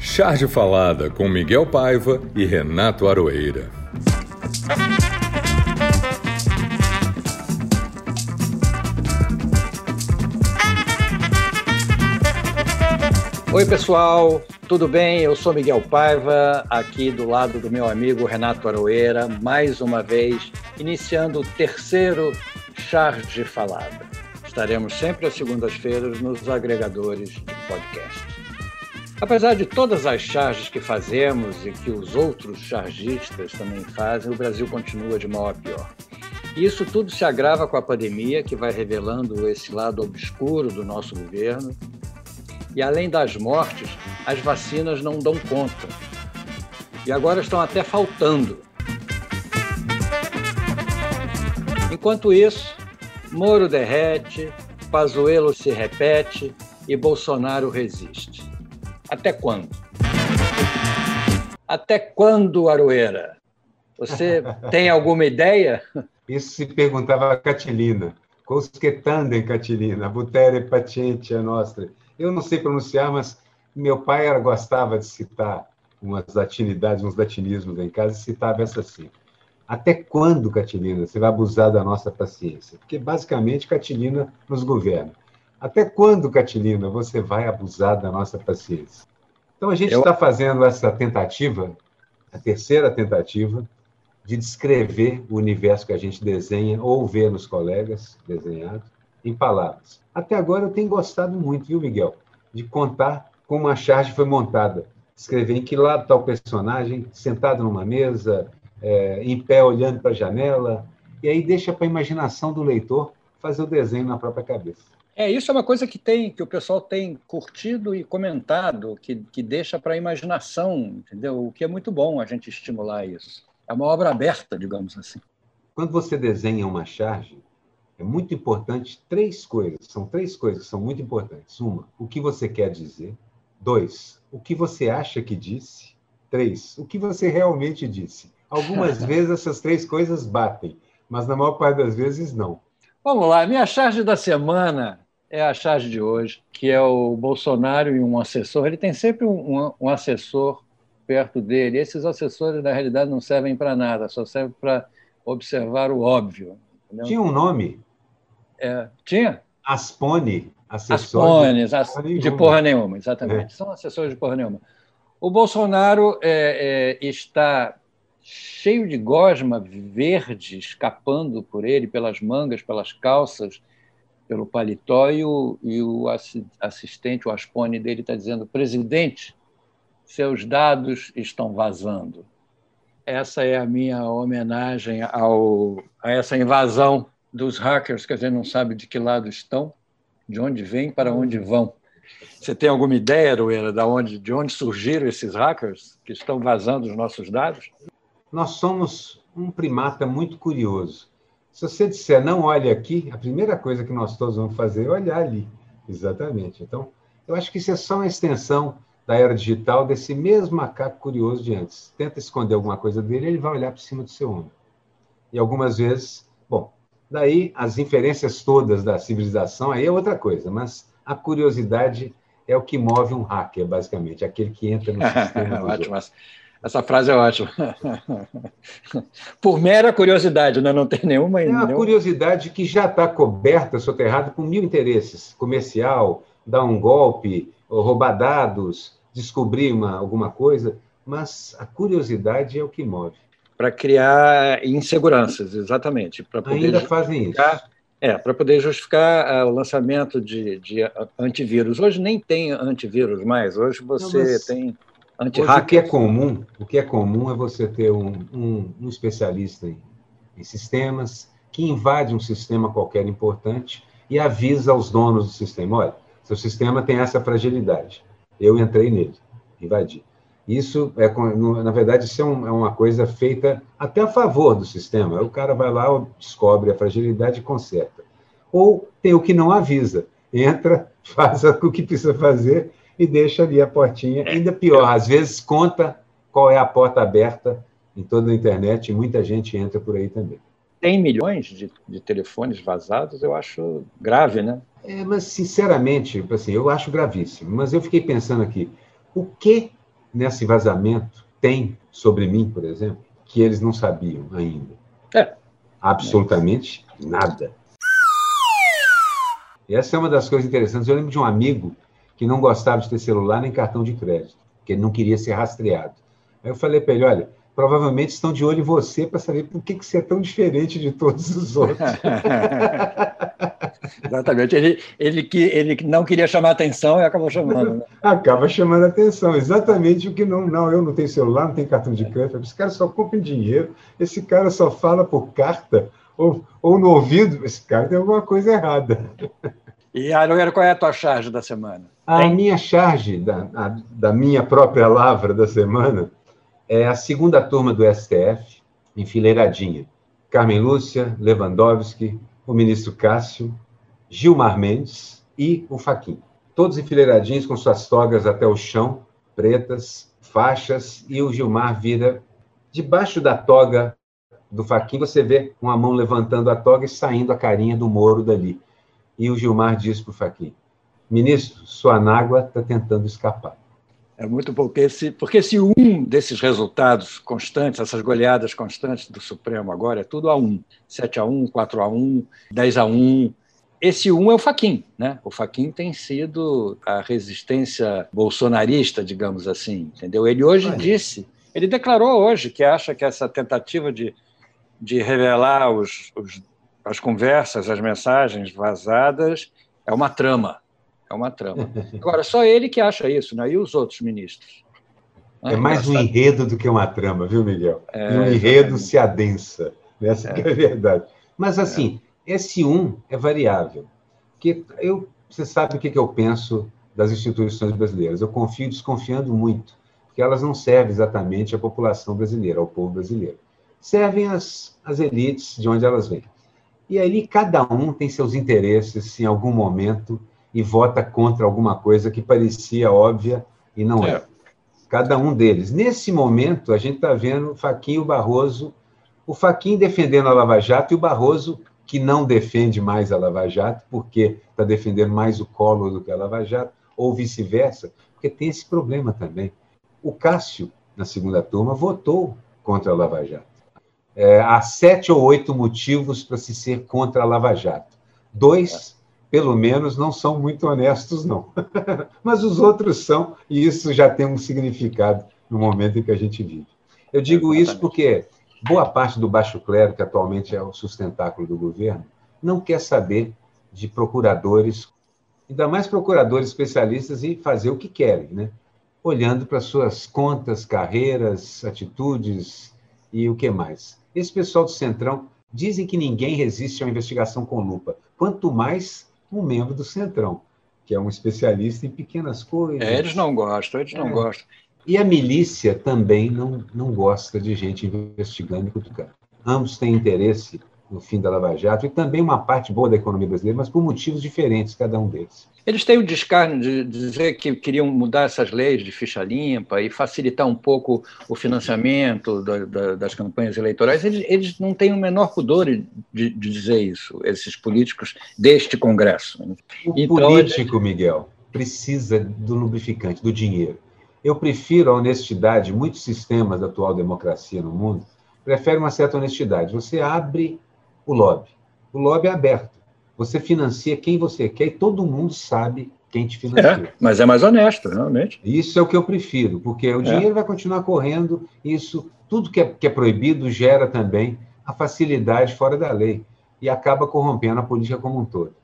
Charge Falada com Miguel Paiva e Renato Aroeira. Oi, pessoal, tudo bem? Eu sou Miguel Paiva, aqui do lado do meu amigo Renato Aroeira, mais uma vez, iniciando o terceiro Charge Falada. Estaremos sempre às segundas-feiras nos agregadores de podcast. Apesar de todas as charges que fazemos e que os outros chargistas também fazem, o Brasil continua de mal a pior. E isso tudo se agrava com a pandemia, que vai revelando esse lado obscuro do nosso governo. E além das mortes, as vacinas não dão conta. E agora estão até faltando. Enquanto isso, Moro derrete, Pazuello se repete e Bolsonaro resiste. Até quando? Até quando, Aroeira? Você tem alguma ideia? Isso se perguntava a Catilina. Cosquetandem, Catilina, butere paciente a nostra. Eu não sei pronunciar, mas meu pai era, gostava de citar umas latinidades, uns latinismos em casa, e citava essa assim. Até quando, Catilina, você vai abusar da nossa paciência? Porque, basicamente, Catilina nos governa. Até quando, Catilina, você vai abusar da nossa paciência? Então, a gente está Eu... fazendo essa tentativa, a terceira tentativa, de descrever o universo que a gente desenha ou vê nos colegas desenhado em palavras. Até agora eu tenho gostado muito, viu, Miguel, de contar como a charge foi montada. Escrever em que lado está o personagem, sentado numa mesa, é, em pé olhando para a janela, e aí deixa para a imaginação do leitor fazer o desenho na própria cabeça. É, isso é uma coisa que tem, que o pessoal tem curtido e comentado, que, que deixa para a imaginação, entendeu? O que é muito bom a gente estimular isso. É uma obra aberta, digamos assim. Quando você desenha uma charge, é muito importante três coisas. São três coisas que são muito importantes. Uma, o que você quer dizer. Dois, o que você acha que disse. Três, o que você realmente disse. Algumas vezes essas três coisas batem, mas na maior parte das vezes não. Vamos lá, minha charge da semana é a charge de hoje, que é o Bolsonaro e um assessor. Ele tem sempre um, um assessor perto dele. Esses assessores, na realidade, não servem para nada, só servem para observar o óbvio. Entendeu? Tinha um nome? É, tinha? Aspone. Aspones, de, de porra nenhuma, exatamente. É. São assessores de porra nenhuma. O Bolsonaro é, é, está cheio de gosma verde escapando por ele, pelas mangas, pelas calças, pelo paletó, e o, e o assistente, o Aspone dele, está dizendo: presidente, seus dados estão vazando. Essa é a minha homenagem ao, a essa invasão dos hackers, que a gente não sabe de que lado estão, de onde vêm, para onde vão. Você tem alguma ideia, Aroeira, de onde, de onde surgiram esses hackers que estão vazando os nossos dados? Nós somos um primata muito curioso. Se você disser não olhe aqui, a primeira coisa que nós todos vamos fazer é olhar ali. Exatamente. Então, eu acho que isso é só uma extensão da era digital desse mesmo macaco curioso de antes. Tenta esconder alguma coisa dele, ele vai olhar por cima do seu ombro. E algumas vezes, bom, daí as inferências todas da civilização aí é outra coisa, mas a curiosidade é o que move um hacker, basicamente, aquele que entra no sistema. Ótimo. Essa frase é ótima. Por mera curiosidade, né? não tem nenhuma. É uma nenhuma... curiosidade que já está coberta, soterrada com mil interesses: comercial, dar um golpe, roubar dados, descobrir uma, alguma coisa. Mas a curiosidade é o que move. Para criar inseguranças, exatamente. Ainda fazem isso. É, para poder justificar uh, o lançamento de, de, antivírus. Hoje nem tem antivírus mais, hoje você não, mas... tem Hoje, o que é comum, o que é comum é você ter um, um, um especialista em, em, sistemas que invade um sistema qualquer importante e avisa aos donos do sistema, olha, seu sistema tem essa fragilidade. Eu entrei nele, invadi. Isso é, na verdade, isso é, é uma coisa feita até a favor do sistema. O cara vai lá, descobre a fragilidade e conserta. Ou tem o que não avisa, entra, faz o que precisa fazer e deixa ali a portinha. É. Ainda pior, às vezes conta qual é a porta aberta em toda a internet e muita gente entra por aí também. Tem milhões de, de telefones vazados, eu acho grave, né? É, mas sinceramente, assim, eu acho gravíssimo. Mas eu fiquei pensando aqui, o que nesse vazamento tem sobre mim, por exemplo, que eles não sabiam ainda? É. Absolutamente é. nada. E essa é uma das coisas interessantes. Eu lembro de um amigo que não gostava de ter celular nem cartão de crédito, que ele não queria ser rastreado. Aí eu falei para ele: olha, provavelmente estão de olho em você para saber por que, que você é tão diferente de todos os outros. Exatamente. Ele, ele, ele não queria chamar atenção e acabou chamando. Né? Acaba chamando atenção. Exatamente o que não. Não, eu não tenho celular, não tenho cartão de crédito. Esse cara só compra em dinheiro. Esse cara só fala por carta ou, ou no ouvido. Esse cara tem alguma coisa errada. E, Aroeira, qual é a tua charge da semana? A Tem? minha charge da, a, da minha própria lavra da semana é a segunda turma do STF, enfileiradinha. Carmen Lúcia, Lewandowski, o ministro Cássio, Gilmar Mendes e o Faquim. Todos enfileiradinhos com suas togas até o chão, pretas, faixas, e o Gilmar vira debaixo da toga do Faquim, você vê uma mão levantando a toga e saindo a carinha do Moro dali. E o Gilmar diz para o Faquim, ministro, sua anágua está tentando escapar. É muito bom, porque se, porque se um desses resultados constantes, essas goleadas constantes do Supremo agora, é tudo a um. 7 a 1, 4 a 1, 10 a 1. Esse um é o Faquin, né? O Faquin tem sido a resistência bolsonarista, digamos assim, entendeu? Ele hoje disse, ele declarou hoje que acha que essa tentativa de, de revelar os, os, as conversas, as mensagens vazadas é uma trama, é uma trama. Agora, só ele que acha isso, né? e os outros ministros? É mais um enredo do que uma trama, viu, Miguel? É, e um enredo se adensa. Essa é. é a verdade. Mas, assim, é. esse um é variável. Porque eu, você sabe o que, que eu penso das instituições brasileiras. Eu confio desconfiando muito, porque elas não servem exatamente à população brasileira, ao povo brasileiro. Servem às, às elites de onde elas vêm. E aí cada um tem seus interesses em algum momento e vota contra alguma coisa que parecia óbvia e não é. é. Cada um deles. Nesse momento, a gente está vendo o Faquinho e o Barroso, o Faquinho defendendo a Lava Jato e o Barroso que não defende mais a Lava Jato, porque está defendendo mais o Collor do que a Lava Jato, ou vice-versa, porque tem esse problema também. O Cássio, na segunda turma, votou contra a Lava Jato. É, há sete ou oito motivos para se ser contra a Lava Jato. Dois pelo menos, não são muito honestos, não. Mas os outros são, e isso já tem um significado no momento em que a gente vive. Eu digo isso porque boa parte do baixo clero, que atualmente é o sustentáculo do governo, não quer saber de procuradores, ainda mais procuradores especialistas, e fazer o que querem, né? olhando para suas contas, carreiras, atitudes e o que mais. Esse pessoal do Centrão dizem que ninguém resiste a uma investigação com lupa. Quanto mais um membro do Centrão, que é um especialista em pequenas coisas. É, eles não gostam, eles não é. gostam. E a milícia também não, não gosta de gente investigando e cutucando. Ambos têm interesse no fim da Lava Jato e também uma parte boa da economia brasileira, mas por motivos diferentes, cada um deles. Eles têm o descarno de dizer que queriam mudar essas leis de ficha limpa e facilitar um pouco o financiamento da, da, das campanhas eleitorais. Eles, eles, não têm o menor pudor de, de, dizer isso, esses políticos deste Congresso. O então, político, eles... Miguel, precisa do lubrificante, do dinheiro. Eu prefiro a honestidade, muitos sistemas da atual democracia no mundo preferem uma certa honestidade. Você abre o lobby. O lobby é aberto. Você financia quem você quer e todo mundo sabe quem te financia. É, mas é mais honesto, realmente. Isso é o que eu prefiro, porque o é. dinheiro vai continuar correndo, isso, tudo que é, que é proibido gera também a facilidade fora da lei e acaba corrompendo a política como um todo.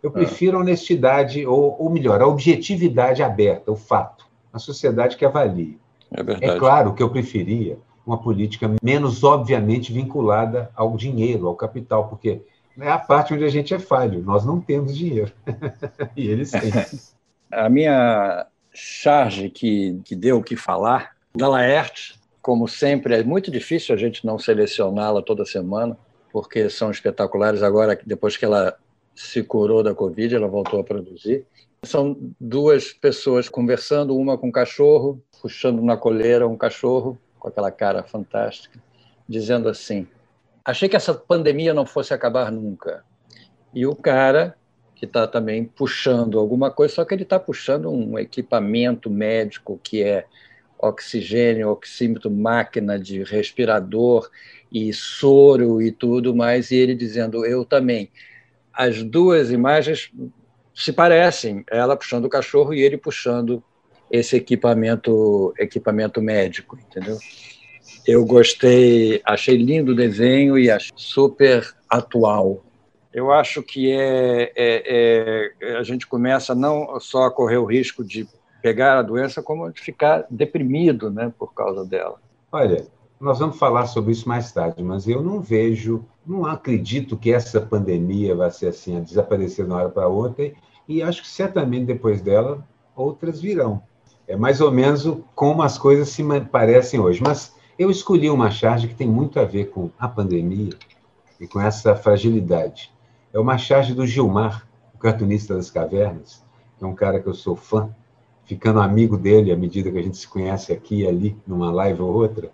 Eu é. prefiro a honestidade, ou, ou melhor, a objetividade aberta, o fato, a sociedade que avalie. É, verdade. é claro que eu preferia uma política menos obviamente vinculada ao dinheiro, ao capital, porque é a parte onde a gente é falho. Nós não temos dinheiro. e eles têm. A minha charge que, que deu o que falar, da Laerte, como sempre, é muito difícil a gente não selecioná-la toda semana, porque são espetaculares. Agora, depois que ela se curou da Covid, ela voltou a produzir. São duas pessoas conversando, uma com um cachorro, puxando na coleira um cachorro, com aquela cara fantástica, dizendo assim: achei que essa pandemia não fosse acabar nunca. E o cara que está também puxando alguma coisa, só que ele está puxando um equipamento médico que é oxigênio, oxímetro, máquina de respirador e soro e tudo mais, e ele dizendo, eu também. As duas imagens se parecem, ela puxando o cachorro e ele puxando esse equipamento, equipamento médico, entendeu? Eu gostei, achei lindo o desenho e achei super atual. Eu acho que é, é, é, a gente começa não só a correr o risco de pegar a doença, como de ficar deprimido né, por causa dela. Olha, nós vamos falar sobre isso mais tarde, mas eu não vejo, não acredito que essa pandemia vai ser assim, a desaparecer de uma hora para outra, e acho que certamente depois dela outras virão. É mais ou menos como as coisas se parecem hoje. Mas eu escolhi uma charge que tem muito a ver com a pandemia e com essa fragilidade. É uma charge do Gilmar, o cartunista das cavernas, que é um cara que eu sou fã, ficando amigo dele à medida que a gente se conhece aqui e ali, numa live ou outra,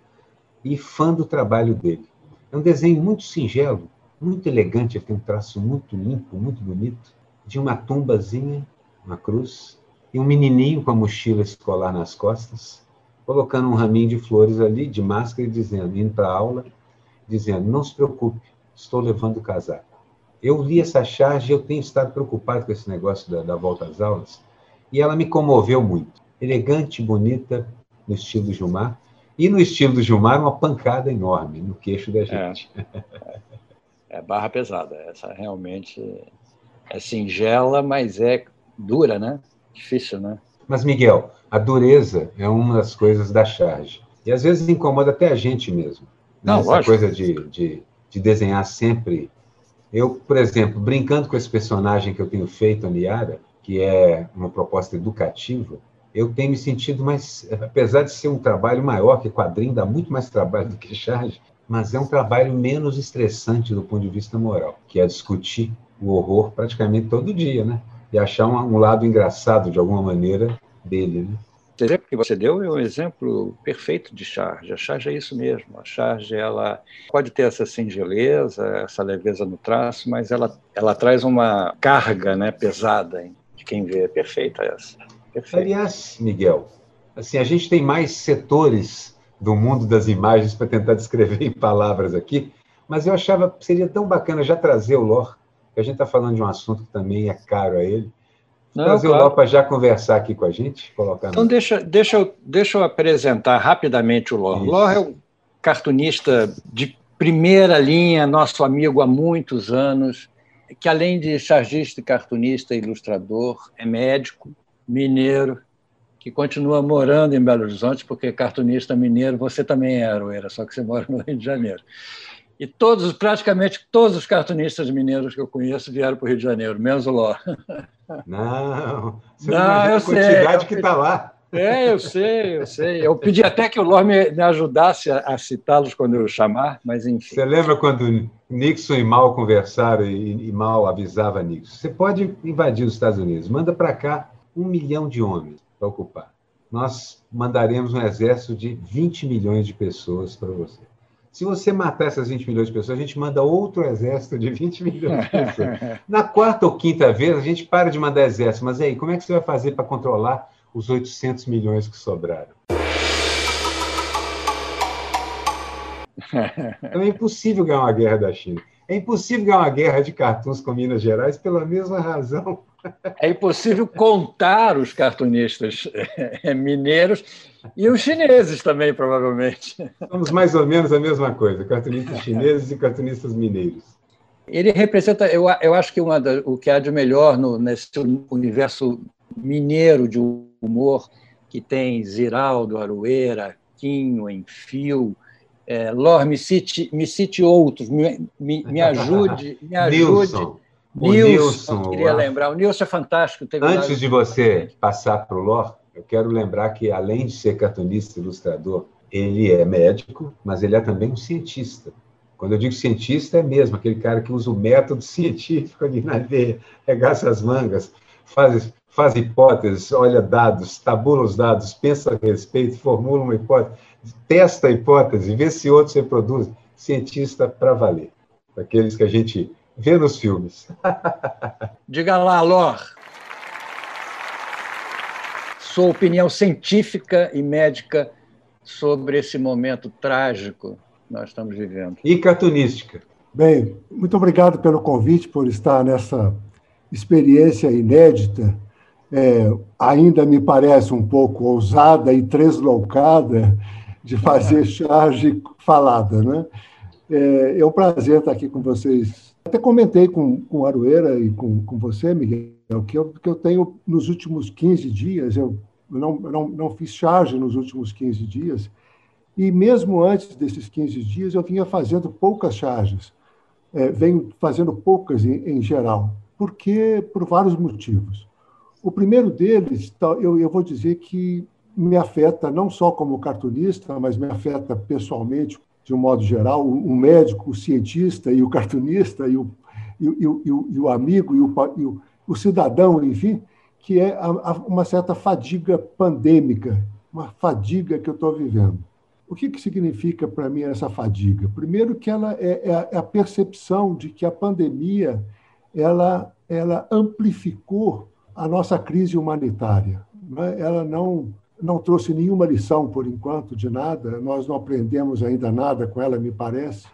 e fã do trabalho dele. É um desenho muito singelo, muito elegante, ele tem um traço muito limpo, muito bonito, de uma tumbazinha, uma cruz, e um menininho com a mochila escolar nas costas, colocando um raminho de flores ali, de máscara, e dizendo, indo para a aula, dizendo: Não se preocupe, estou levando o casaco. Eu li essa charge e eu tenho estado preocupado com esse negócio da, da volta às aulas, e ela me comoveu muito. Elegante, bonita, no estilo do Gilmar, e no estilo do Gilmar, uma pancada enorme no queixo da gente. É, é barra pesada. Essa realmente é singela, mas é dura, né? Difícil, né? Mas, Miguel, a dureza é uma das coisas da charge. E às vezes incomoda até a gente mesmo. Né? Não, Essa lógico. coisa de, de, de desenhar sempre. Eu, por exemplo, brincando com esse personagem que eu tenho feito, a Niara, que é uma proposta educativa, eu tenho me sentido mais, apesar de ser um trabalho maior, que quadrinho dá muito mais trabalho do que charge, mas é um trabalho menos estressante do ponto de vista moral, que é discutir o horror praticamente todo dia, né? E achar um, um lado engraçado, de alguma maneira, dele, né? O exemplo que você deu é um exemplo perfeito de charge. A charge é isso mesmo. A charge ela pode ter essa singeleza, essa leveza no traço, mas ela, ela traz uma carga né, pesada quem vê. É perfeita essa. Perfeita. Aliás, Miguel, assim, a gente tem mais setores do mundo das imagens para tentar descrever em palavras aqui, mas eu achava que seria tão bacana já trazer o Lor, que a gente está falando de um assunto que também é caro a ele. Não, trazer claro. o para já conversar aqui com a gente. Colocar então, deixa, deixa, eu, deixa eu apresentar rapidamente o Lor. O Lor é um cartunista de primeira linha, nosso amigo há muitos anos que além de chargista, cartunista, ilustrador, é médico, mineiro, que continua morando em Belo Horizonte, porque cartunista mineiro você também é, Aroeira, só que você mora no Rio de Janeiro. E todos, praticamente todos os cartunistas mineiros que eu conheço vieram para o Rio de Janeiro, menos o Ló. Não, você não, não eu a quantidade sei, que está lá. É, eu sei, eu sei. Eu pedi até que o Ló me, me ajudasse a, a citá-los quando eu chamar, mas enfim. Você lembra quando Nixon e Mal conversaram e, e Mal avisava Nixon? Você pode invadir os Estados Unidos, manda para cá um milhão de homens para ocupar. Nós mandaremos um exército de 20 milhões de pessoas para você. Se você matar essas 20 milhões de pessoas, a gente manda outro exército de 20 milhões de pessoas. Na quarta ou quinta vez, a gente para de mandar exército. Mas aí, como é que você vai fazer para controlar os 800 milhões que sobraram. Então é impossível ganhar uma guerra da China. É impossível ganhar uma guerra de cartuns com Minas Gerais pela mesma razão. É impossível contar os cartunistas é, mineiros e os chineses também, provavelmente. Somos mais ou menos a mesma coisa, cartunistas chineses e cartunistas mineiros. Ele representa, eu, eu acho que uma da, o que há de melhor no, nesse universo mineiro de humor, que tem Ziraldo, Aroeira, Quinho, Enfio, é, Lor, me cite, me cite outros, me, me, me ajude, me ajude. Nilson. Nilson, queria lembrar. O Nilson é fantástico. Antes de você passar para o Lor, eu quero lembrar que, além de ser cartunista e ilustrador, ele é médico, mas ele é também um cientista. Quando eu digo cientista, é mesmo aquele cara que usa o método científico ali na veia, regaça as mangas, faz faz hipóteses, olha dados, tabula os dados, pensa a respeito, formula uma hipótese, testa a hipótese, vê se outros reproduzem. Cientista para valer. Aqueles que a gente vê nos filmes. Diga lá, Lor. sua opinião científica e médica sobre esse momento trágico que nós estamos vivendo. E cartunística. Bem, muito obrigado pelo convite, por estar nessa experiência inédita. É, ainda me parece um pouco ousada e tresloucada de fazer charge falada. Né? É, é um prazer estar aqui com vocês. Até comentei com, com o Aroeira e com, com você, Miguel, que eu, que eu tenho nos últimos 15 dias, eu não, não, não fiz charge nos últimos 15 dias, e mesmo antes desses 15 dias eu vinha fazendo poucas charges. É, venho fazendo poucas em, em, geral, porque por vários motivos. O primeiro deles, eu, eu vou dizer que me afeta não só como cartunista, mas me afeta pessoalmente, de um modo geral, o médico, o cientista e o cartunista e o, e, e, e, e o amigo e o, o, cidadão, enfim, que é a, a, uma certa fadiga pandêmica, uma fadiga que eu estou vivendo. O que, que significa para mim essa fadiga? Primeiro que ela é, é, é a percepção de que a pandemia ela, ela amplificou a nossa crise humanitária. Né? Ela não, não trouxe nenhuma lição, por enquanto, de nada. Nós não aprendemos ainda nada com ela, me parece.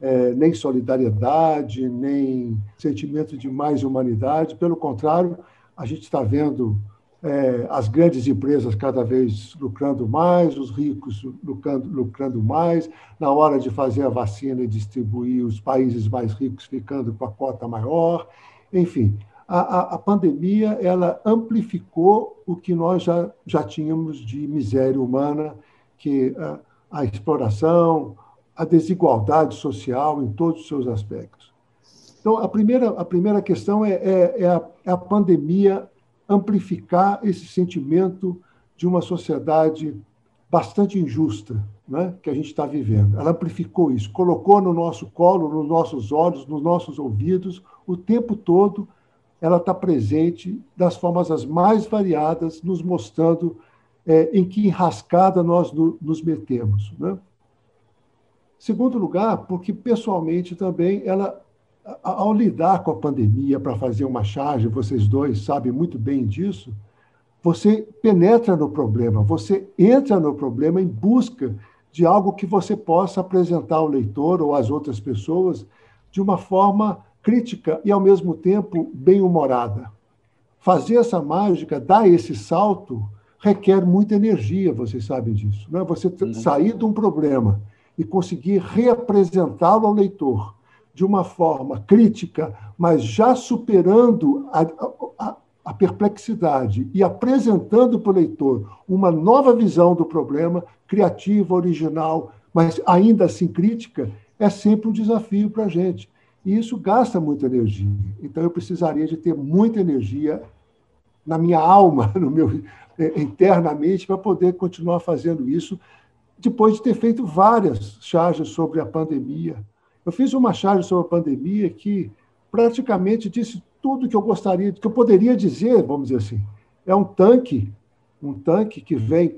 É, nem solidariedade, nem sentimento de mais humanidade. Pelo contrário, a gente está vendo é, as grandes empresas cada vez lucrando mais, os ricos lucrando, lucrando mais, na hora de fazer a vacina e distribuir, os países mais ricos ficando com a cota maior. Enfim, a, a, a pandemia ela amplificou o que nós já, já tínhamos de miséria humana, que a, a exploração, a desigualdade social em todos os seus aspectos. Então, a primeira, a primeira questão é, é, é, a, é a pandemia amplificar esse sentimento de uma sociedade bastante injusta né, que a gente está vivendo. Ela amplificou isso, colocou no nosso colo, nos nossos olhos, nos nossos ouvidos, o tempo todo ela está presente das formas as mais variadas, nos mostrando é, em que enrascada nós no, nos metemos. Né? Segundo lugar, porque pessoalmente também ela ao lidar com a pandemia para fazer uma charge, vocês dois sabem muito bem disso, você penetra no problema, você entra no problema em busca de algo que você possa apresentar ao leitor ou às outras pessoas de uma forma crítica e, ao mesmo tempo, bem-humorada. Fazer essa mágica, dar esse salto, requer muita energia, vocês sabem disso. Não é? Você uhum. sair de um problema e conseguir reapresentá-lo ao leitor de uma forma crítica, mas já superando a, a, a perplexidade e apresentando para o leitor uma nova visão do problema, criativa, original, mas ainda assim crítica, é sempre um desafio para a gente. E isso gasta muita energia. Então, eu precisaria de ter muita energia na minha alma, no meu é, internamente, para poder continuar fazendo isso, depois de ter feito várias charges sobre a pandemia, eu fiz uma charge sobre a pandemia que praticamente disse tudo que eu gostaria, que eu poderia dizer, vamos dizer assim. É um tanque, um tanque que vem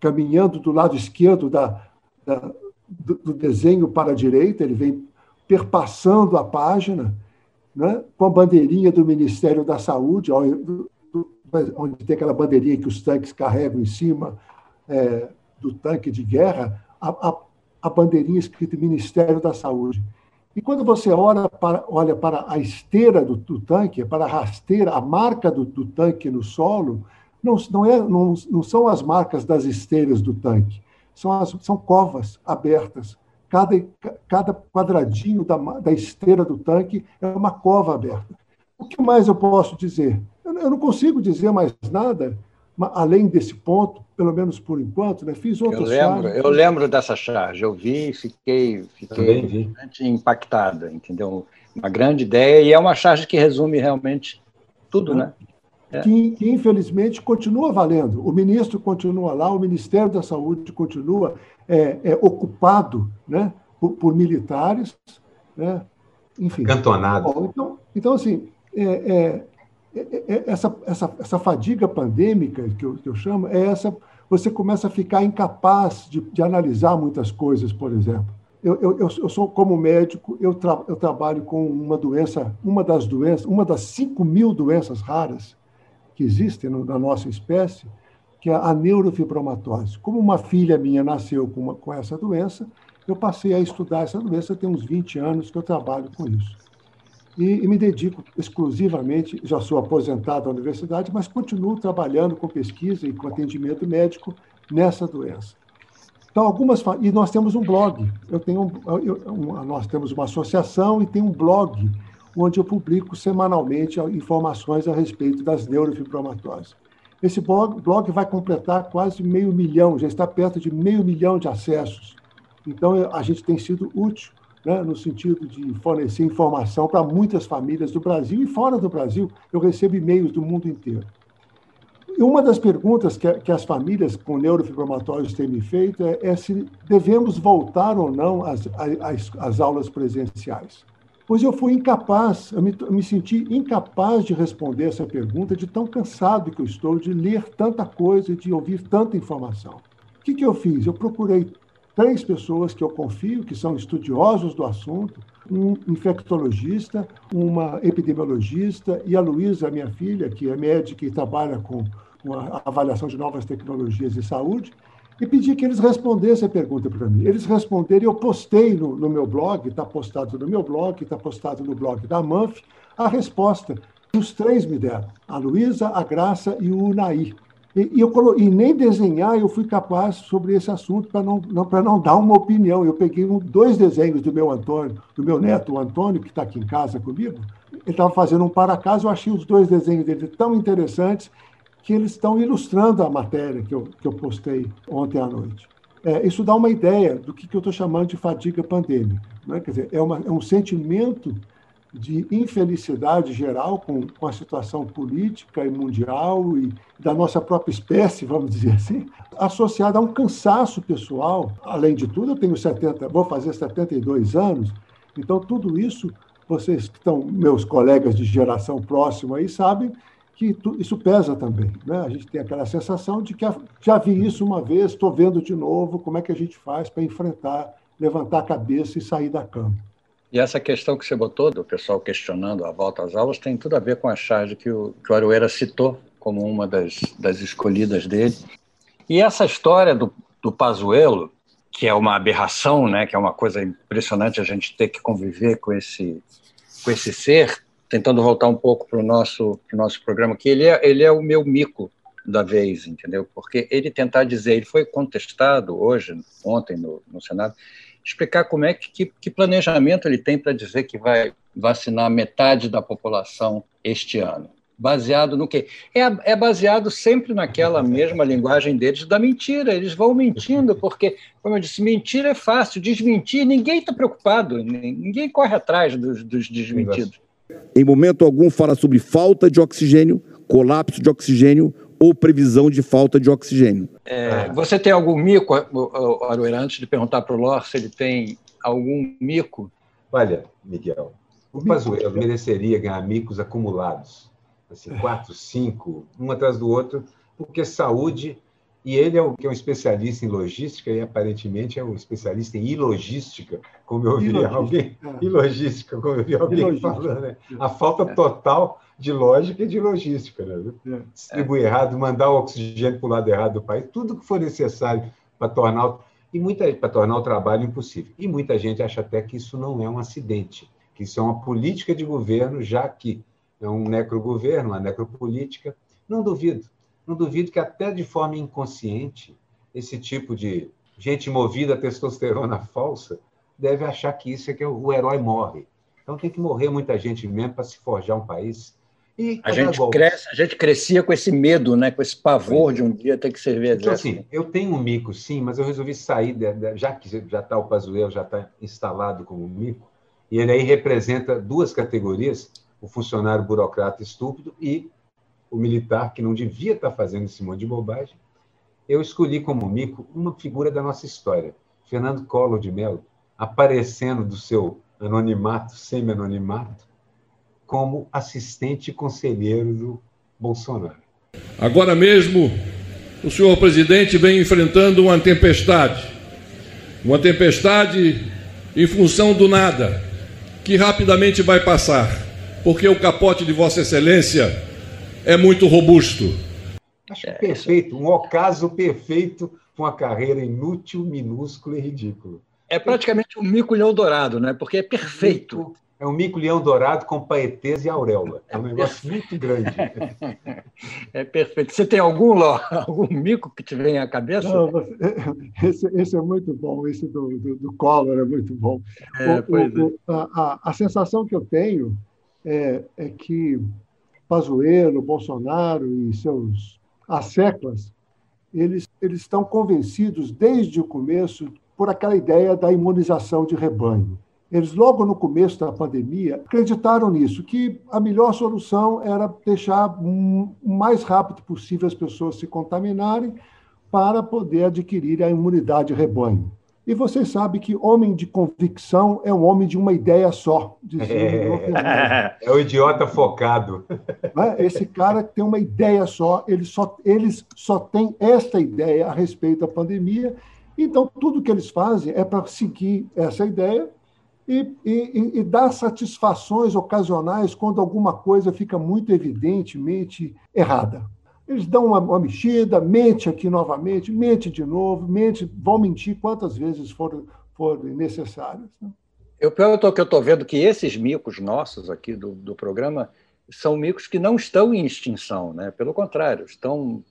caminhando do lado esquerdo da, da, do desenho para a direita, ele vem perpassando a página, né, com a bandeirinha do Ministério da Saúde, onde tem aquela bandeirinha que os tanques carregam em cima é, do tanque de guerra, a, a, a bandeirinha escrita Ministério da Saúde. E quando você olha para, olha para a esteira do, do tanque, para a rasteira, a marca do, do tanque no solo, não, não, é, não, não, são as marcas das esteiras do tanque, são, as, são covas abertas. Cada, cada quadradinho da, da esteira do tanque é uma cova aberta. O que mais eu posso dizer? Eu, eu não consigo dizer mais nada além desse ponto, pelo menos por enquanto, né? fiz outras eu lembro, Eu lembro dessa charge, eu vi e fiquei, fiquei bastante impactada, entendeu? Uma grande ideia, e é uma charge que resume realmente tudo, né? É. Que, que, infelizmente continua valendo. O ministro continua lá, o Ministério da Saúde continua é, é, ocupado né, por, por, militares, né? enfim. Cantonado. Então, então, assim, é, é, é, essa, essa, essa fadiga pandêmica, que eu, que eu chamo, é essa. Você começa a ficar incapaz de, de analisar muitas coisas, por exemplo. Eu, eu, eu sou, como médico, eu, tra, eu trabalho com uma doença, uma das doenças, uma das 5 mil doenças raras, que existem na nossa espécie, que é a neurofibromatose. Como uma filha minha nasceu com, uma, com essa doença, eu passei a estudar essa doença, tem uns 20 anos que eu trabalho com isso. E, e, me dedico exclusivamente, já sou aposentado da universidade, mas continuo trabalhando com pesquisa e com atendimento médico nessa doença. Então, algumas e nós temos um blog. Eu tenho um, eu, um, nós temos uma associação e tem um blog onde eu publico semanalmente informações a respeito das neurofibromatoses. Esse blog, blog vai completar quase meio milhão, já está perto de meio milhão de acessos. Então, a gente tem sido útil né, no sentido de fornecer informação para muitas famílias do Brasil e fora do Brasil. Eu recebo e-mails do mundo inteiro. E uma das perguntas que, que as famílias com neurofibromatoses têm me feito é, é, se devemos voltar ou não às, às, às aulas presenciais. Pois eu fui incapaz, eu me, eu me, senti incapaz de responder essa pergunta, de tão cansado que eu estou de ler tanta coisa, de ouvir tanta informação. O que, que eu fiz? Eu procurei três pessoas que eu confio, que são estudiosos do assunto, um infectologista, uma epidemiologista e a Luísa, minha filha, que é médica e trabalha com, com a avaliação de novas tecnologias de saúde, e pedi que eles respondessem a pergunta para mim. Eles responderam, eu postei no, no meu blog, está postado no meu blog, está postado no blog da MANF, a resposta. Os três me deram, a Luísa, a Graça e o Unaí. E, e, eu, e nem desenhar eu fui capaz sobre esse assunto para não, não, não dar uma opinião. Eu peguei um, dois desenhos do meu Antônio, do meu neto, o Antônio, que está aqui em casa comigo. Ele estava fazendo um para casa, eu achei os dois desenhos dele tão interessantes que eles estão ilustrando a matéria que eu, que eu postei ontem à noite. É, isso dá uma ideia do que, que eu estou chamando de fadiga pandêmica. Né? Quer dizer, é, uma, é um sentimento de infelicidade geral com, com a situação política e mundial e da nossa própria espécie, vamos dizer assim, associada a um cansaço pessoal. Além de tudo, eu tenho 70, vou fazer 72 anos, então tudo isso, vocês que estão meus colegas de geração próxima aí sabem que isso pesa também. Né? A gente tem aquela sensação de que já vi isso uma vez, estou vendo de novo, como é que a gente faz para enfrentar, levantar a cabeça e sair da cama. E essa questão que você botou, do pessoal questionando a volta às aulas, tem tudo a ver com a charge que o, que o citou como uma das, das escolhidas dele. E essa história do, do Pazuello, que é uma aberração, né, que é uma coisa impressionante a gente ter que conviver com esse, com esse ser, tentando voltar um pouco para o nosso, pro nosso programa, que ele é, ele é o meu mico da vez, entendeu? Porque ele tentar dizer, ele foi contestado hoje, ontem no, no Senado, explicar como é que, que, que planejamento ele tem para dizer que vai vacinar metade da população este ano. Baseado no quê? É, é baseado sempre naquela mesma linguagem deles da mentira. Eles vão mentindo, porque, como eu disse, mentira é fácil, desmentir, ninguém está preocupado, ninguém corre atrás dos, dos desmentidos. Em momento algum fala sobre falta de oxigênio, colapso de oxigênio ou previsão de falta de oxigênio. É, você tem algum mico, Aroeira, antes de perguntar para o Lor se ele tem algum mico? Olha, Miguel, o Pazuello mereceria ganhar micos acumulados, assim, quatro, cinco, um atrás do outro, porque saúde, e ele é, o, que é um especialista em logística e aparentemente é um especialista em ilogística, como eu vi alguém, é. ilogística, como eu vi alguém falando, né? A falta total de lógica e de logística. Né? É. Distribuir é. errado, mandar o oxigênio para o lado errado do país, tudo que for necessário para tornar, e muita, para tornar o trabalho impossível. E muita gente acha até que isso não é um acidente, que isso é uma política de governo, já que é um necrogoverno, uma necropolítica. Não duvido. Não duvido que até de forma inconsciente, esse tipo de gente movida a testosterona falsa deve achar que isso é que o herói morre. Então tem que morrer muita gente mesmo para se forjar um país e a gente, cresce, a gente crescia com esse medo, né? com esse pavor de um dia ter que servir então, assim, eu tenho um mico, sim, mas eu resolvi sair, de, de, já que já está o Pazuello, já está instalado como mico, e ele aí representa duas categorias, o funcionário burocrata estúpido e o militar que não devia estar fazendo esse monte de bobagem. Eu escolhi como mico uma figura da nossa história, Fernando Collor de Mello, aparecendo do seu anonimato, semi-anonimato, como assistente conselheiro do Bolsonaro. Agora mesmo, o senhor presidente vem enfrentando uma tempestade. Uma tempestade em função do nada, que rapidamente vai passar, porque o capote de Vossa Excelência é muito robusto. Acho é, perfeito, um ocaso perfeito para uma carreira inútil, minúscula e ridícula. É praticamente um mico-leão dourado, né? Porque é perfeito. É um mico-leão dourado com paetês e auréola. É um negócio muito grande. É perfeito. Você tem algum, algum mico que te vem à cabeça? Não, esse, esse, é muito bom, esse do, do, do Collor é muito bom. É, o, o, é. a, a, a, sensação que eu tenho é, é que Pazuello, Bolsonaro e seus asseclas, eles, eles estão convencidos desde o começo por aquela ideia da imunização de rebanho. Eles, logo no começo da pandemia, acreditaram nisso, que a melhor solução era deixar o mais rápido possível as pessoas se contaminarem para poder adquirir a imunidade rebanho. E vocês sabem que homem de convicção é um homem de uma ideia só. É, é o idiota focado. Né? Esse cara tem uma ideia só, eles só, eles só têm esta ideia a respeito da pandemia. Então, tudo que eles fazem é para seguir essa ideia e, e, e dar satisfações ocasionais quando alguma coisa fica muito evidentemente errada. Eles dão uma, uma mexida, mente aqui novamente, mente de novo, mente, vão mentir quantas vezes forem, forem necessárias. Né? Eu, pelo que eu estou vendo que esses micos nossos aqui do, do programa são micos que não estão em extinção, né? pelo contrário, estão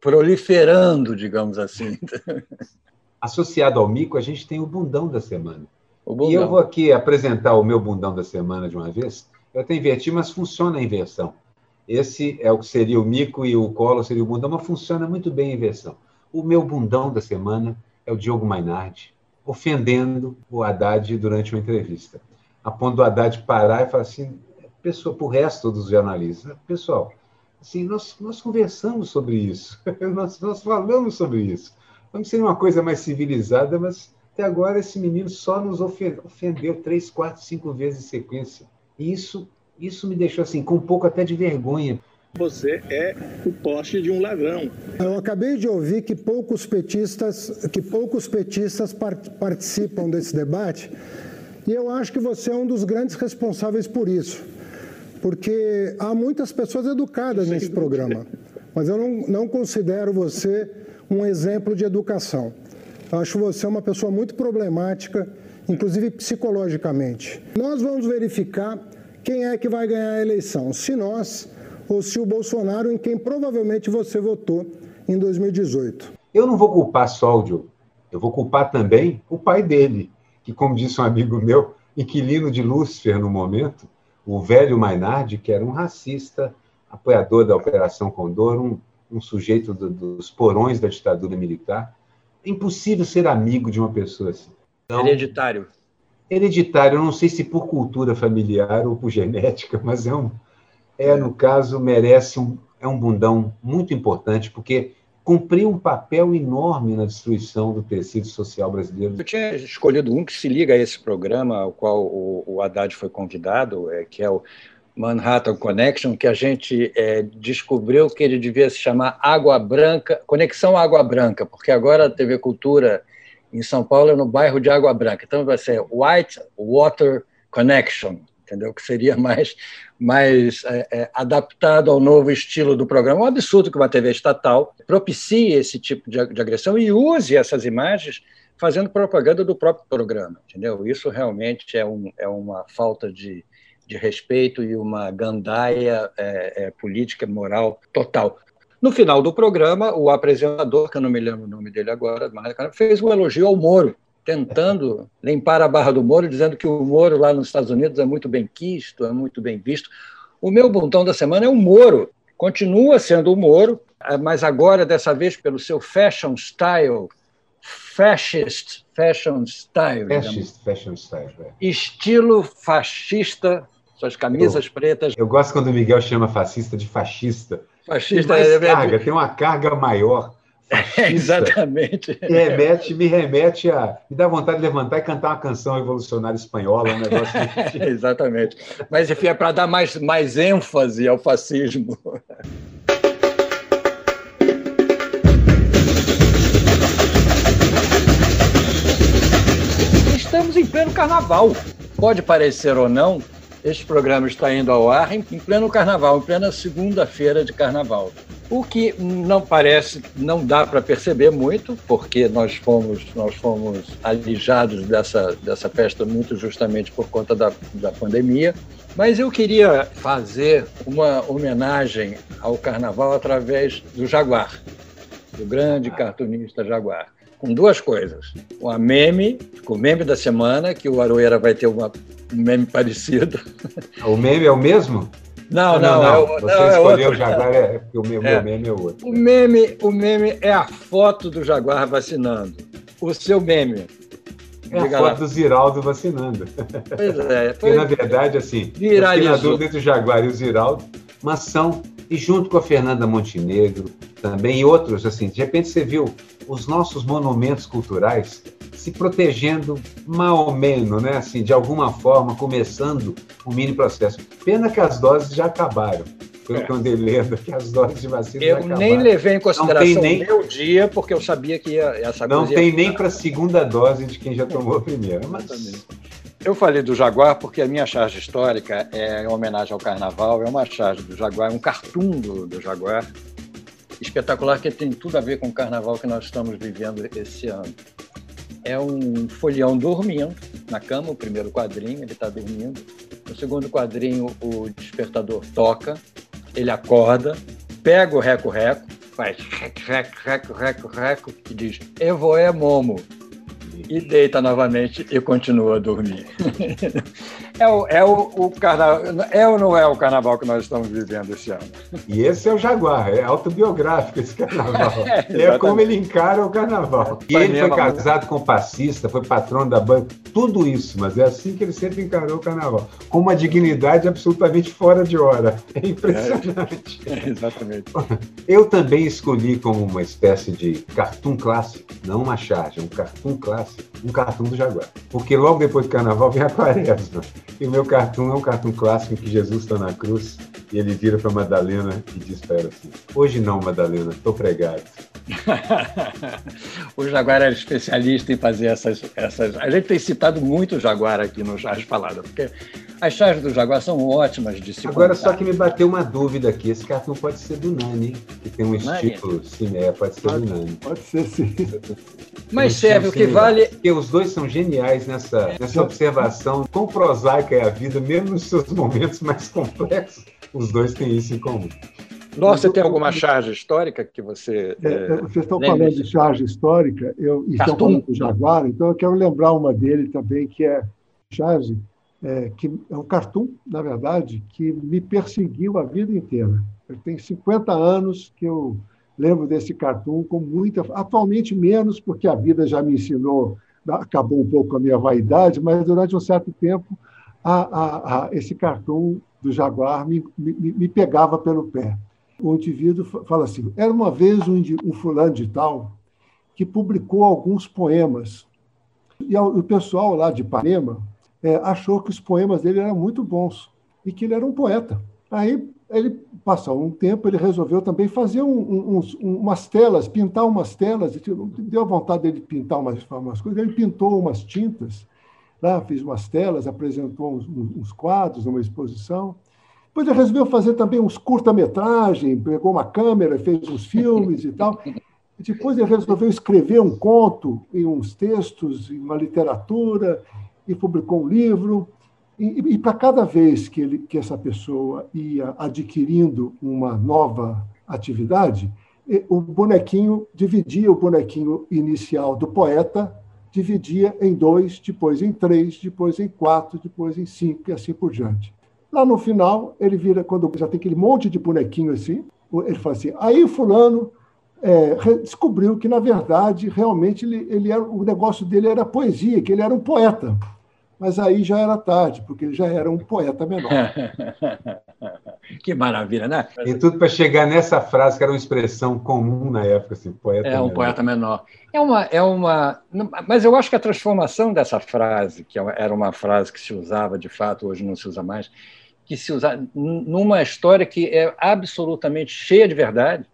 proliferando, digamos assim. Associado ao mico, a gente tem o bundão da semana. E eu vou aqui apresentar o meu bundão da semana de uma vez. Eu até inverti, mas funciona a inversão. Esse é o que seria o mico e o colo seria o bundão, mas funciona muito bem a inversão. O meu bundão da semana é o Diogo Mainardi, ofendendo o Haddad durante uma entrevista. A ponto do Haddad parar e falar assim, pessoal, para o resto dos jornalistas, pessoal, assim, nós, nós conversamos sobre isso, nós, nós falamos sobre isso. Vamos ser uma coisa mais civilizada, mas até agora, esse menino só nos ofendeu três, quatro, cinco vezes em sequência. E isso, isso me deixou assim, com um pouco até de vergonha. Você é o poste de um ladrão. Eu acabei de ouvir que poucos petistas, que poucos petistas participam desse debate, e eu acho que você é um dos grandes responsáveis por isso. Porque há muitas pessoas educadas nesse programa, mas eu não, não considero você um exemplo de educação. Acho você uma pessoa muito problemática, inclusive psicologicamente. Nós vamos verificar quem é que vai ganhar a eleição, se nós ou se o Bolsonaro, em quem provavelmente você votou em 2018. Eu não vou culpar só o Diogo, eu vou culpar também o pai dele, que, como disse um amigo meu, inquilino de Lúcifer no momento, o velho Mainardi, que era um racista, apoiador da Operação Condor, um, um sujeito do, dos porões da ditadura militar, é impossível ser amigo de uma pessoa assim. Então, hereditário. Hereditário, não sei se por cultura familiar ou por genética, mas é um, é no caso merece um, é um bundão muito importante porque cumpriu um papel enorme na destruição do tecido social brasileiro. Eu tinha escolhido um que se liga a esse programa ao qual o, o Haddad foi convidado, é, que é o Manhattan Connection, que a gente é, descobriu que ele devia se chamar Água Branca, Conexão Água Branca, porque agora a TV Cultura em São Paulo é no bairro de Água Branca. Então vai ser White Water Connection, entendeu? Que seria mais, mais é, é, adaptado ao novo estilo do programa. É um absurdo que uma TV estatal propicie esse tipo de, de agressão e use essas imagens fazendo propaganda do próprio programa, entendeu? Isso realmente é, um, é uma falta de de respeito e uma gandaia é, é, política, moral total. No final do programa, o apresentador, que eu não me lembro o nome dele agora, fez um elogio ao Moro, tentando limpar a barra do Moro, dizendo que o Moro lá nos Estados Unidos é muito bem quisto, é muito bem visto. O meu botão da semana é o Moro. Continua sendo o Moro, mas agora, dessa vez, pelo seu fashion style, fascist fashion style. Fascist fashion style. É. Estilo fascista suas camisas eu, pretas. Eu gosto quando o Miguel chama fascista de fascista. Fascista é carga, tem uma carga maior. Fascista, exatamente. Me remete, me remete a. Me dá vontade de levantar e cantar uma canção revolucionária espanhola, um negócio de... Exatamente. Mas enfim, é para dar mais, mais ênfase ao fascismo. Estamos em pleno carnaval. Pode parecer ou não, Este programa está indo ao ar em, em pleno carnaval, em plena segunda-feira de carnaval. O que não parece, não dá para perceber muito, porque nós fomos, nós fomos alijados dessa, dessa festa muito justamente por conta da, da pandemia. Mas eu queria fazer uma homenagem ao carnaval através do Jaguar, do grande cartunista Jaguar com duas coisas. Com meme, com o meme da semana, que o Aroeira vai ter uma, um meme parecido. O meme é o mesmo? Não, não, não. não. É o, Você não, escolheu é o Jaguar, é, porque o meu, é. meme é outro. O meme, o meme é a foto do Jaguar vacinando. O seu meme. É a foto lá. do Ziraldo vacinando. Pois é. Foi... Porque, na verdade, assim, viralizou. eu fiquei na dúvida entre o Jaguar e o Ziraldo, mas são, e junto com a Fernanda Montenegro também, e outros, assim, de repente você viu os nossos monumentos culturais se protegendo mal ou menos, né? Assim, de alguma forma, começando um mini processo. Pena que as doses já acabaram. Pelo é. que eu andei lendo, que as doses de vacina eu já nem levei em consideração nem... meu dia, porque eu sabia que ia, essa Não tem nem para a segunda dose de quem já tomou a primeira. Mas... Eu falei do Jaguar porque a minha charge histórica é em homenagem ao Carnaval, é uma charge do Jaguar, um cartoon do, do Jaguar, espetacular que tem tudo a ver com o carnaval que nós estamos vivendo esse ano. É um folhão dormindo na cama, o primeiro quadrinho, ele está dormindo. No segundo quadrinho, o despertador toca, ele acorda, pega o reco-reco, faz reco, reco, reco, reco, e diz: Evo é Momo e deita novamente e continua a dormir. é, o, é, o, o carnaval, é ou não é o carnaval que nós estamos vivendo esse ano? E esse é o Jaguar, é autobiográfico esse carnaval. é, é como ele encara o carnaval. E ele foi casado com passista, foi patrão da banca, tudo isso, mas é assim que ele sempre encarou o carnaval, com uma dignidade absolutamente fora de hora. É impressionante. É, exatamente. Eu também escolhi como uma espécie de cartoon clássico, não uma charge, um cartoon clássico um cartoon do Jaguar. Porque logo depois do carnaval vem a quaresma. E o meu cartoon é um cartoon clássico em que Jesus está na cruz e ele vira para Madalena e diz para ela assim: Hoje não, Madalena, estou pregado. o Jaguar era especialista em fazer essas, essas. A gente tem citado muito o Jaguar aqui no Charles Falada, porque as chaves do Jaguar são ótimas de se Agora, contar. só que me bateu uma dúvida aqui: esse cartão pode ser do Nani, que tem um estilo sim, é, pode ser pode, do Nani. Pode ser sim. Mas serve, o que vale. Porque os dois são geniais nessa, nessa observação. Quão prosaica é a vida, mesmo nos seus momentos mais complexos, os dois têm isso em comum. Nossa, você tem alguma charge histórica que você. É, é, vocês estão falando de charge histórica, eu, e estão falando do Jaguar, então eu quero lembrar uma dele também, que é charge, é, que é um cartoon, na verdade, que me perseguiu a vida inteira. Eu tenho 50 anos que eu lembro desse cartoon com muita. Atualmente menos, porque a vida já me ensinou, acabou um pouco a minha vaidade, mas durante um certo tempo a, a, a, esse cartoon do Jaguar me, me, me pegava pelo pé o indivíduo fala assim: era uma vez um, um fulano de tal que publicou alguns poemas. E o pessoal lá de Ipanema é, achou que os poemas dele eram muito bons e que ele era um poeta. Aí ele passou um tempo, ele resolveu também fazer um, um, umas telas, pintar umas telas. Deu vontade dele pintar umas, umas coisas. Ele pintou umas tintas, lá fez umas telas, apresentou uns, uns quadros numa exposição. Depois ele resolveu fazer também uns curta-metragem, pegou uma câmera, fez uns filmes e tal. Depois ele resolveu escrever um conto e uns textos, e uma literatura, e publicou um livro. E, e para cada vez que, ele, que essa pessoa ia adquirindo uma nova atividade, o bonequinho dividia o bonequinho inicial do poeta, dividia em dois, depois em três, depois em quatro, depois em cinco e assim por diante. Lá no final, ele vira, quando já tem aquele monte de bonequinho assim, ele fala assim, aí fulano é, descobriu que, na verdade, realmente ele, ele era, o negócio dele era poesia, que ele era um poeta. Mas aí já era tarde, porque ele já era um poeta menor. que maravilha, né? E tudo para chegar nessa frase, que era uma expressão comum na época, assim, poeta É um menor. poeta menor. É uma, é uma. Mas eu acho que a transformação dessa frase, que era uma frase que se usava de fato, hoje não se usa mais, que se usar numa história que é absolutamente cheia de verdade,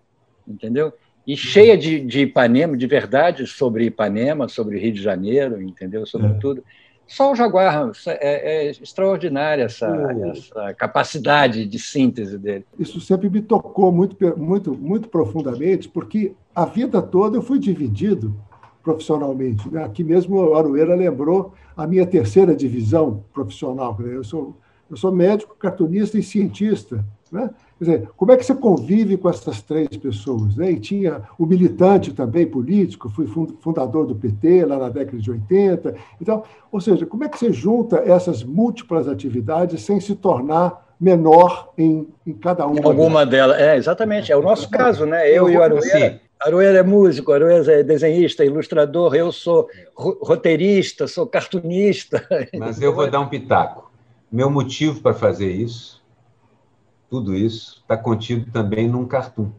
entendeu? E cheia de, de Ipanema, de verdade sobre Ipanema, sobre Rio de Janeiro, entendeu? Sobre é. tudo. Só o Jaguar. É, é extraordinária essa, essa, capacidade de síntese dele. Isso sempre me tocou muito, muito, muito profundamente, porque a vida toda eu fui dividido profissionalmente. Né? Aqui mesmo o Aroeira lembrou a minha terceira divisão profissional. Né? Eu sou, eu sou médico, cartunista e cientista. Né? Quer dizer, como é que você convive com essas três pessoas? Né? E tinha o militante também político, fui fundador do PT lá na década de 80. Então, ou seja, como é que você junta essas múltiplas atividades sem se tornar menor em, em cada uma? Em alguma delas. É, exatamente. É o nosso caso, né? Eu, e o Aroeira. Aroeira é músico, Aroeira é desenhista, ilustrador, eu sou roteirista, sou cartunista. Mas eu vou dar um pitaco. Meu motivo para fazer isso tudo isso está contido também num cartoon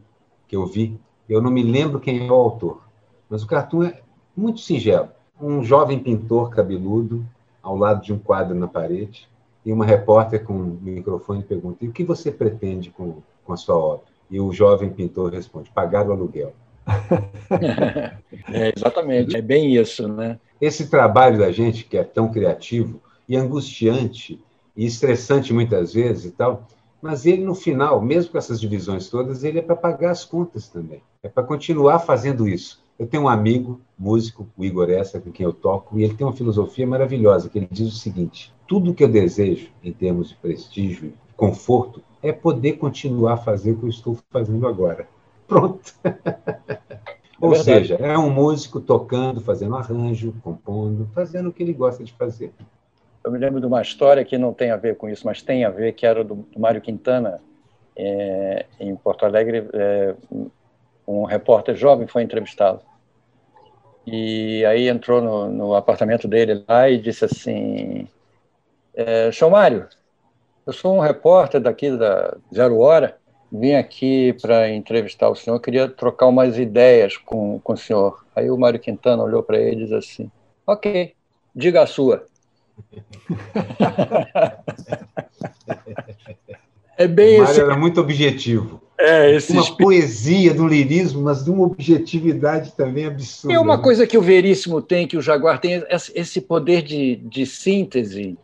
que eu vi. Eu não me lembro quem é o autor, mas o cartoon é muito singelo. Um jovem pintor cabeludo ao lado de um quadro na parede e uma repórter com um microfone pergunta: "E o que você pretende com, com a sua obra?" E o jovem pintor responde: "Pagar o aluguel." é, exatamente, é bem isso, né? Esse trabalho da gente que é tão criativo e angustiante e estressante muitas vezes e tal, mas ele, no final, mesmo com essas divisões todas, ele é para pagar as contas também. É para continuar fazendo isso. Eu tenho um amigo, músico, o Igor Essa, com quem eu toco, e ele tem uma filosofia maravilhosa, que ele diz o seguinte: tudo que eu desejo, em termos de prestígio e conforto, é poder continuar a fazer o que eu estou fazendo agora. Pronto. É Ou seja, é um músico tocando, fazendo arranjo, compondo, fazendo o que ele gosta de fazer eu me lembro de uma história que não tem a ver com isso, mas tem a ver, que era do, do Mário Quintana, é, em Porto Alegre. É, um repórter jovem foi entrevistado. E aí entrou no, no apartamento dele lá e disse assim: é, Seu Mário, eu sou um repórter daqui da Zero Hora, vim aqui para entrevistar o senhor, queria trocar umas ideias com, com o senhor. Aí o Mário Quintana olhou para ele e disse assim: Ok, diga a sua. É bem Mário esse... era muito objetivo. É, esse uma poesia do lirismo, mas de uma objetividade também absurda. É uma né? coisa que o Veríssimo tem, que o Jaguar tem, esse poder de, de síntese.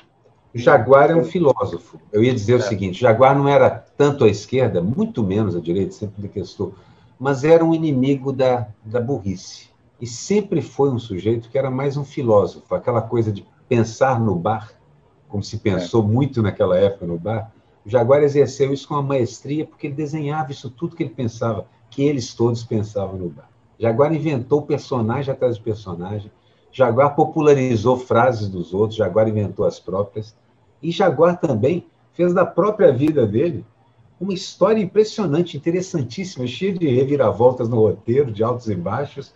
O Jaguar é um filósofo. Eu ia dizer é. o seguinte: Jaguar não era tanto à esquerda, muito menos à direita, sempre detestou, mas era um inimigo da, da burrice. E sempre foi um sujeito que era mais um filósofo, aquela coisa de pensar no bar, como se pensou é. muito naquela época no bar, o Jaguar exerceu isso com a maestria, porque ele desenhava isso tudo que ele pensava, que eles todos pensavam no bar. Jaguar inventou personagem atrás de personagem, Jaguar popularizou frases dos outros, Jaguar inventou as próprias, e Jaguar também fez da própria vida dele uma história impressionante, interessantíssima, cheia de reviravoltas no roteiro, de altos e baixos.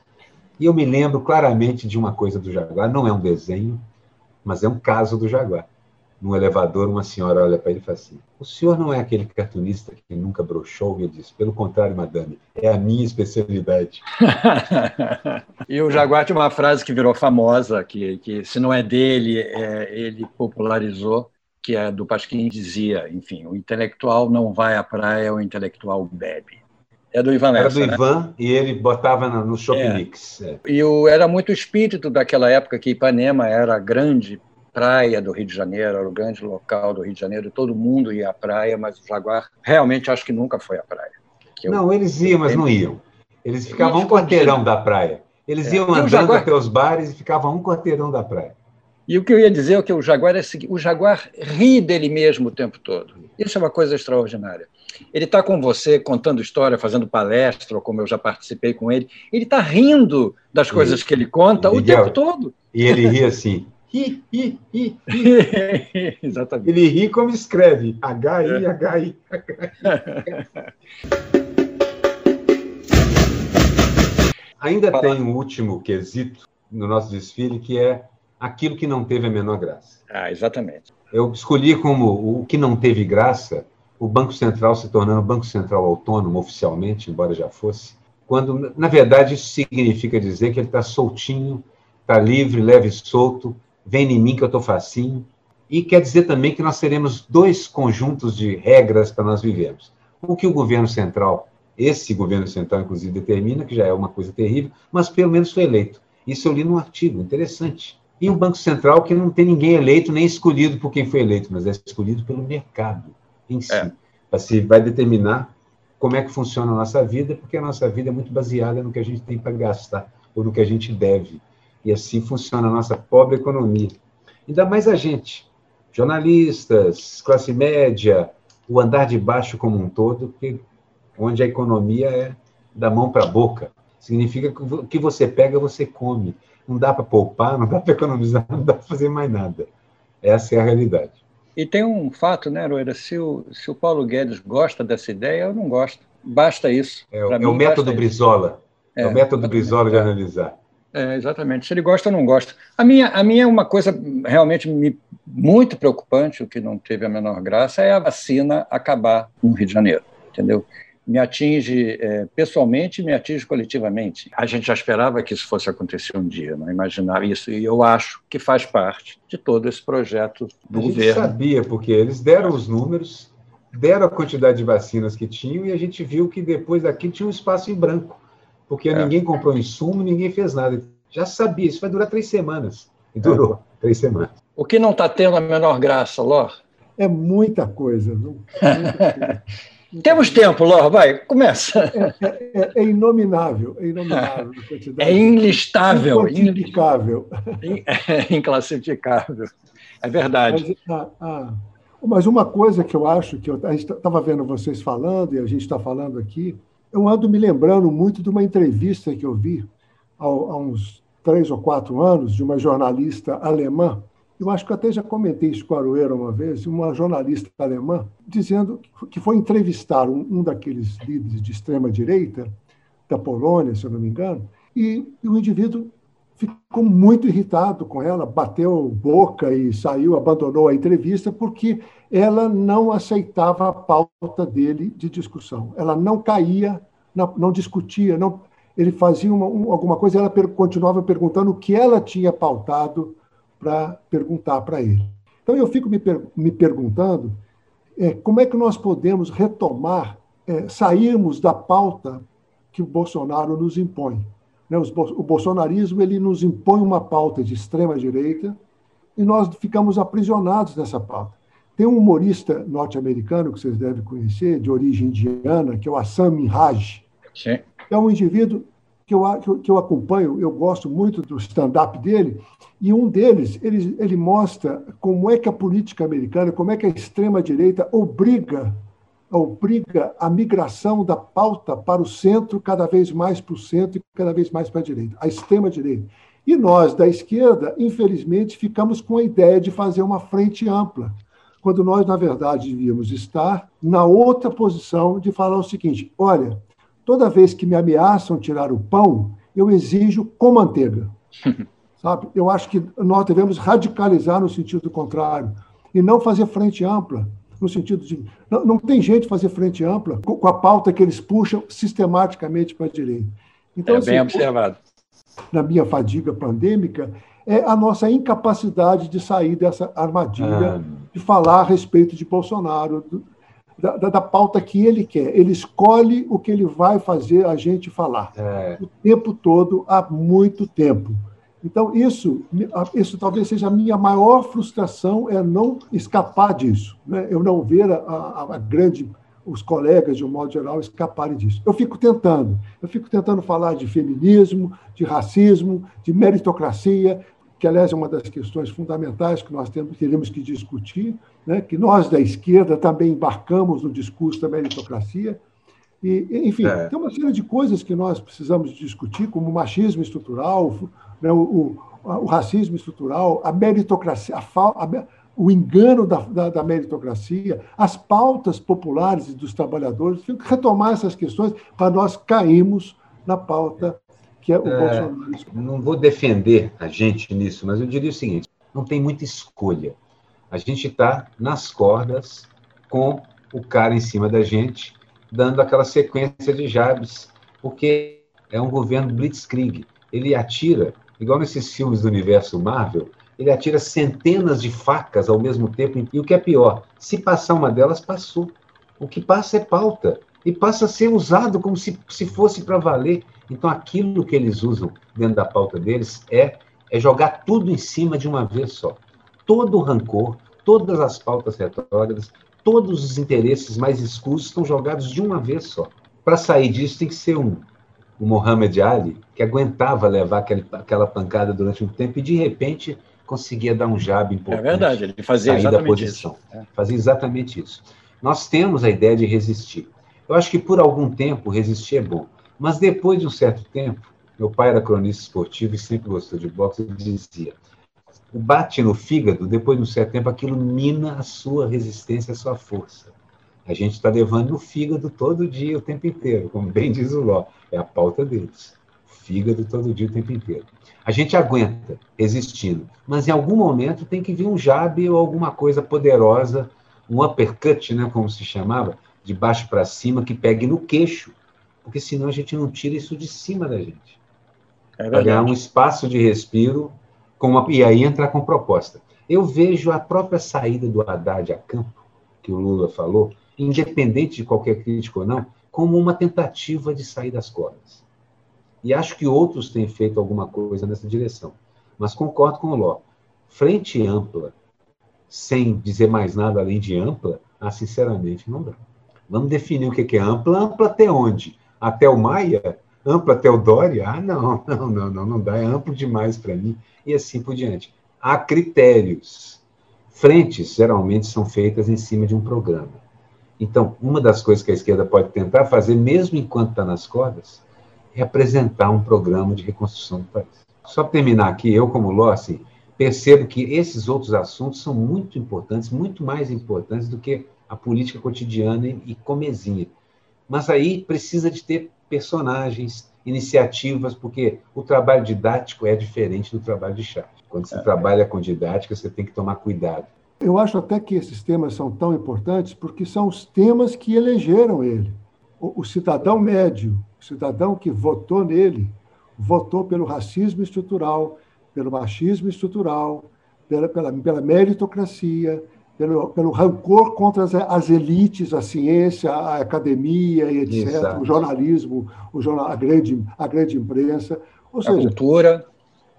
E eu me lembro claramente de uma coisa do Jaguar, não é um desenho, mas é um caso do Jaguar. No elevador, uma senhora olha para ele e fala assim: O senhor não é aquele cartunista que nunca broxou? E ele diz: Pelo contrário, madame, é a minha especialidade. e o Jaguar tinha uma frase que virou famosa, que, que se não é dele, é, ele popularizou, que é do Pasquim dizia: Enfim, o intelectual não vai à praia, o intelectual bebe. É do Ivan Lessa, Era do né? Ivan e ele botava no Shopping é. Mix. É. E o, era muito o espírito daquela época que Ipanema era a grande praia do Rio de Janeiro, era o grande local do Rio de Janeiro, todo mundo ia à praia, mas o Jaguar realmente acho que nunca foi à praia. não, eles iam, mas não iam. Eles ficavam um quarteirão da praia. Eles é. iam andando Jaguar... até os bares e ficavam um quarteirão da praia. E o que eu ia dizer é que o Jaguar é o Jaguar ri dele mesmo o tempo todo. Isso é uma coisa extraordinária. Ele está com você contando história, fazendo palestra, ou como eu já participei com ele. Ele está rindo das coisas e, que ele conta o tempo todo. E ele ri assim. Ri, ri, ri, ri. Exatamente. Ele ri como escreve. H-I, H-I, H-I. Ainda tem um último quesito no nosso desfile, que é aquilo que não teve a menor graça. Ah, exatamente. Eu escolhi como o que não teve graça o Banco Central se tornando Banco Central autônomo oficialmente, embora já fosse, quando, na verdade, isso significa dizer que ele está soltinho, está livre, leve e solto, vem em mim que eu estou facinho, e quer dizer também que nós teremos dois conjuntos de regras para nós vivermos. O que o governo central, esse governo central, inclusive, determina, que já é uma coisa terrível, mas pelo menos foi eleito. Isso eu li num artigo interessante. E o Banco Central, que não tem ninguém eleito nem escolhido por quem foi eleito, mas é escolhido pelo mercado em si. É. Assim, vai determinar como é que funciona a nossa vida, porque a nossa vida é muito baseada no que a gente tem para gastar, ou no que a gente deve. E assim funciona a nossa pobre economia. Ainda mais a gente, jornalistas, classe média, o andar de baixo como um todo, que, onde a economia é da mão para a boca. Significa que o que você pega, você come não dá para poupar, não dá para economizar, não dá para fazer mais nada. Essa é a realidade. E tem um fato, né, Roeira? Se o, se o Paulo Guedes gosta dessa ideia, eu não gosto. Basta isso. É, é o método Brizola. É, é, o método Brizola de analisar. É, exatamente. Se ele gosta ou não gosta. A minha, a minha é uma coisa realmente me, muito preocupante, o que não teve a menor graça, é a vacina acabar no Rio de Janeiro. Entendeu? Me atinge é, pessoalmente me atinge coletivamente. A gente já esperava que isso fosse acontecer um dia, não imaginava isso, e eu acho que faz parte de todo esse projeto do a gente governo. sabia, porque eles deram os números, deram a quantidade de vacinas que tinham, e a gente viu que depois daqui tinha um espaço em branco, porque é. ninguém comprou insumo, ninguém fez nada. Já sabia, isso vai durar três semanas. E durou é. três semanas. O que não está tendo a menor graça, Lor? É muita coisa. Viu? Muita coisa. Temos tempo, Ló, vai, começa. É, é, é inominável, é inominável. É inlistável. Inclassificável. É inclassificável. É verdade. Mas, ah, ah, mas, uma coisa que eu acho, que eu, a gente estava vendo vocês falando, e a gente está falando aqui, eu ando me lembrando muito de uma entrevista que eu vi há, há uns três ou quatro anos, de uma jornalista alemã, eu acho que até já comentei isso com a Aroeira uma vez, uma jornalista alemã, dizendo que foi entrevistar um, um daqueles líderes de extrema-direita, da Polônia, se eu não me engano, e, e o indivíduo ficou muito irritado com ela, bateu boca e saiu, abandonou a entrevista, porque ela não aceitava a pauta dele de discussão. Ela não caía, não, não discutia, não, ele fazia uma, um, alguma coisa, ela per, continuava perguntando o que ela tinha pautado para perguntar para ele. Então, eu fico me, per me perguntando é, como é que nós podemos retomar, é, sairmos da pauta que o Bolsonaro nos impõe. Né? Os, o bolsonarismo ele nos impõe uma pauta de extrema-direita e nós ficamos aprisionados nessa pauta. Tem um humorista norte-americano que vocês devem conhecer, de origem indiana, que é o Assam Minhaj. Sim. É um indivíduo que eu, que eu acompanho, eu gosto muito do stand-up dele, e um deles, ele, ele mostra como é que a política americana, como é que a extrema-direita obriga, obriga a migração da pauta para o centro, cada vez mais para o centro e cada vez mais para a direita, a extrema-direita. E nós, da esquerda, infelizmente, ficamos com a ideia de fazer uma frente ampla, quando nós, na verdade, devíamos estar na outra posição de falar o seguinte: olha, toda vez que me ameaçam tirar o pão, eu exijo com manteiga. Sabe? Eu acho que nós devemos radicalizar no sentido contrário e não fazer frente ampla, no sentido de. Não, não tem jeito de fazer frente ampla com a pauta que eles puxam sistematicamente para a direita. Então, é bem assim, observado. Na minha fadiga pandêmica, é a nossa incapacidade de sair dessa armadilha ah. de falar a respeito de Bolsonaro, da, da, pauta que ele quer. Ele escolhe o que ele vai fazer a gente falar. É. O tempo todo, há muito tempo. Então, isso, isso talvez seja a minha maior frustração, é não escapar disso. Né? Eu não ver a, a, a grande os colegas, de um modo geral, escaparem disso. Eu fico tentando. Eu fico tentando falar de feminismo, de racismo, de meritocracia, que, aliás, é uma das questões fundamentais que nós temos, teremos que discutir, né? que nós da esquerda também embarcamos no discurso da meritocracia. E, enfim, é. tem uma série de coisas que nós precisamos discutir, como o machismo estrutural, né? o, o, o, racismo estrutural, a meritocracia, a, a, o engano da, da, da, meritocracia, as pautas populares dos trabalhadores. Tem que retomar essas questões para nós cairmos na pauta que é o é, Não vou defender a gente nisso, mas eu diria o seguinte: não tem muita escolha. A gente está nas cordas com o cara em cima da gente, dando aquela sequência de jabs, porque é um governo blitzkrieg. Ele atira, igual nesses filmes do universo Marvel, ele atira centenas de facas ao mesmo tempo. E o que é pior, se passar uma delas, passou. O que passa é pauta. E passa a ser usado como se, se fosse para valer. Então, aquilo que eles usam dentro da pauta deles é, é jogar tudo em cima de uma vez só. Todo o rancor, todas as pautas retrógradas, todos os interesses mais escusos estão jogados de uma vez só. Para sair disso, tem que ser um, um Muhammad Ali que aguentava levar aquele, aquela pancada durante um tempo e, de repente, conseguia dar um jab importante. É verdade, ele fazia exatamente isso. É. Fazia exatamente isso. Nós temos a ideia de resistir. Eu acho que por algum tempo resistir é bom, mas depois de um certo tempo, meu pai era cronista esportivo e sempre gostou de boxe, ele dizia: o bate no fígado, depois de um certo tempo, aquilo mina a sua resistência, a sua força. A gente está levando no fígado todo dia, o tempo inteiro, como bem diz o Ló, é a pauta deles. Fígado todo dia, o tempo inteiro. A gente aguenta, resistindo, mas em algum momento tem que vir um jab ou alguma coisa poderosa, um uppercut, né, como se chamava, de baixo para cima, que pegue no queixo, porque senão a gente não tira isso de cima da gente. É ganhar um espaço de respiro com uma, e aí entrar com proposta. Eu vejo a própria saída do Haddad a campo, que o Lula falou, independente de qualquer crítica ou não, como uma tentativa de sair das cordas. E acho que outros têm feito alguma coisa nessa direção. Mas concordo com o Ló. Frente ampla, sem dizer mais nada além de ampla, ah, sinceramente, não dá. Vamos definir o que é ampla. Ampla até onde? Até o Maia? Ampla até o Dória? Ah, não, não, não, não, não dá. É amplo demais para mim. E assim por diante. Há critérios. Frentes geralmente são feitas em cima de um programa. Então, uma das coisas que a esquerda pode tentar fazer, mesmo enquanto está nas cordas, é apresentar um programa de reconstrução do país. Só para terminar aqui, eu, como Ló, assim, percebo que esses outros assuntos são muito importantes, muito mais importantes do que a política cotidiana e comezinha. Mas aí precisa de ter personagens, iniciativas, porque o trabalho didático é diferente do trabalho de chat. Quando você é. trabalha com didática, você tem que tomar cuidado. Eu acho até que esses temas são tão importantes porque são os temas que elegeram ele. O, o cidadão médio, o cidadão que votou nele, votou pelo racismo estrutural, pelo machismo estrutural, pela, pela, pela meritocracia, pelo, pelo rancor contra as, as, elites, a ciência, a academia etc., Exato. o jornalismo, o jornal, a, grande, a grande imprensa. Ou a seja, cultura.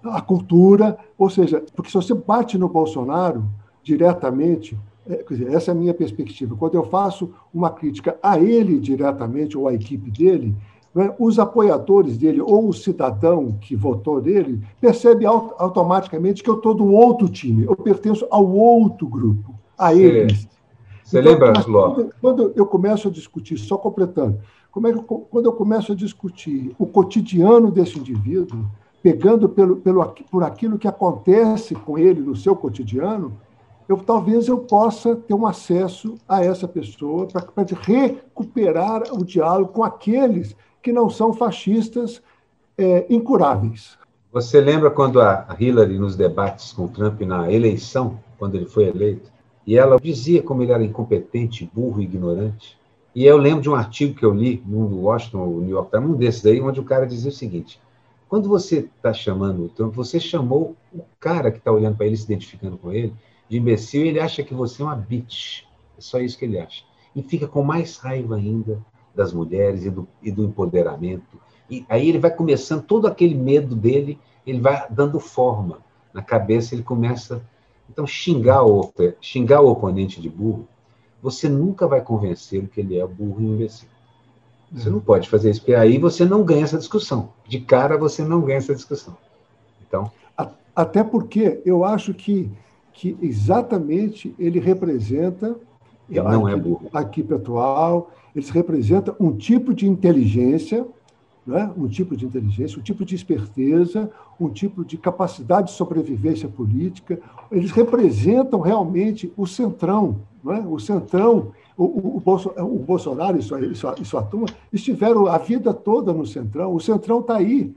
A cultura. Ou seja, porque se você bate no Bolsonaro diretamente, é, dizer, essa é a minha perspectiva. Quando eu faço uma crítica a ele diretamente ou à equipe dele, né, os apoiadores dele ou o cidadão que votou nele percebe automaticamente que eu estou do outro time, eu pertenço ao outro grupo a eles. Você então, lembra? Quando, quando, eu começo a discutir, só completando, como é que, quando eu começo a discutir o cotidiano desse indivíduo, pegando pelo, pelo, por aquilo que acontece com ele no seu cotidiano, eu talvez eu possa ter um acesso a essa pessoa para recuperar o diálogo com aqueles que não são fascistas é, incuráveis. Você lembra quando a Hillary, nos debates com Trump na eleição, quando ele foi eleito, e ela dizia como ele era incompetente, burro ignorante. E eu lembro de um artigo que eu li no Washington, o New York Times, um desses aí, onde o cara dizia o seguinte: quando você está chamando o Trump, você chamou o cara que está olhando para ele, se identificando com ele, de imbecil, e ele acha que você é uma bitch. É só isso que ele acha. E fica com mais raiva ainda das mulheres e do, e do empoderamento. E aí ele vai começando, todo aquele medo dele, ele vai dando forma. Na cabeça ele começa então, xingar o, xingar o oponente de burro, você nunca vai convencê-lo que ele é burro e imbecil. Você não pode fazer isso, porque aí você não ganha essa discussão. De cara, você não ganha essa discussão. Então. Até porque eu acho que, que exatamente ele representa. Ele não é burro. A equipe atual, eles representam um tipo de inteligência né? um tipo de inteligência, um tipo de esperteza, um tipo de capacidade de sobrevivência política. Eles representam realmente o centrão, né? o centrão. O, o, o, Bolsonaro e sua, e, sua, turma estiveram a vida toda no centrão. O centrão está aí,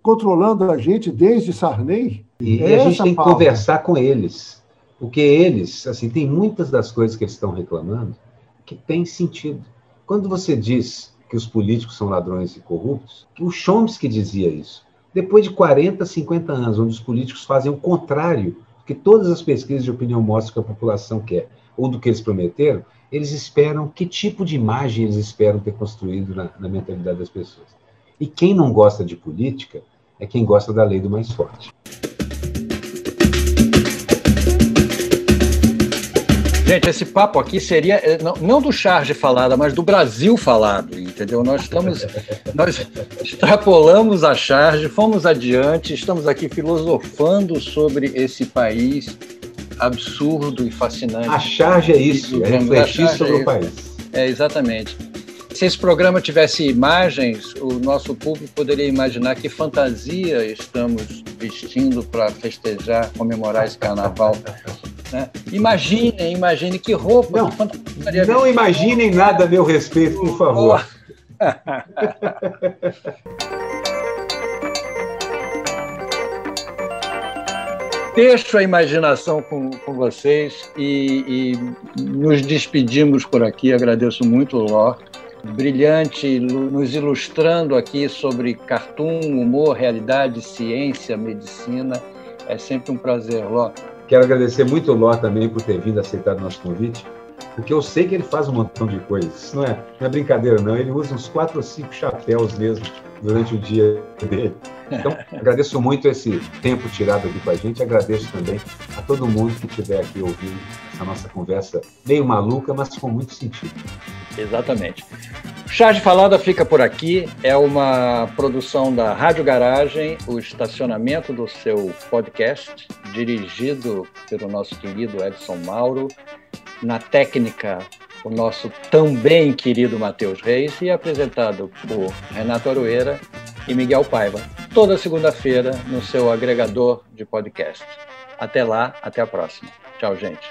controlando a gente desde Sarney. E, é a gente tem que conversar com eles, porque eles, assim, tem muitas das coisas que eles estão reclamando que têm sentido. Quando você diz que os políticos são ladrões e corruptos, o Chomsky dizia isso. Depois de 40, 50 anos, onde os políticos fazem o contrário do que todas as pesquisas de opinião mostram que a população quer, ou do que eles prometeram, eles esperam que tipo de imagem eles esperam ter construído na, na mentalidade das pessoas. E quem não gosta de política é quem gosta da lei do mais forte. Gente, esse papo aqui seria eh, não, do charge falada, mas do Brasil falado, entendeu? Nós estamos, nós extrapolamos a charge, fomos adiante, estamos aqui filosofando sobre esse país absurdo e fascinante. A charge é isso, é refletir sobre é o país. É, exatamente. Se esse programa tivesse imagens, o nosso público poderia imaginar que fantasia estamos vestindo para festejar, comemorar esse carnaval. Né? Imaginem, imagine que roupa. Não, que não imaginem nada a meu respeito, por favor. Deixo a imaginação com, com vocês e, e nos despedimos por aqui. Agradeço muito o Ló brilhante, nos ilustrando aqui sobre cartoon, humor, realidade, ciência, medicina. É sempre um prazer, Ló. Quero agradecer muito o Ló também por ter vindo aceitar o nosso convite, porque eu sei que ele faz um montão de coisas. Isso não é, não é brincadeira, não. Ele usa uns quatro ou cinco chapéus mesmo durante o dia dele. Então, agradeço muito esse tempo tirado aqui com a gente. Agradeço também a todo mundo que estiver aqui ouvindo essa nossa conversa meio maluca, mas com muito sentido. Exatamente. Charge Falada fica por aqui. É uma produção da Rádio Garagem, o estacionamento do seu podcast, dirigido pelo nosso querido Edson Mauro. Na técnica, o nosso também querido Matheus Reis e apresentado por Renato Aroeira e Miguel Paiva, toda segunda-feira no seu agregador de podcast. Até lá, até a próxima. Tchau, gente.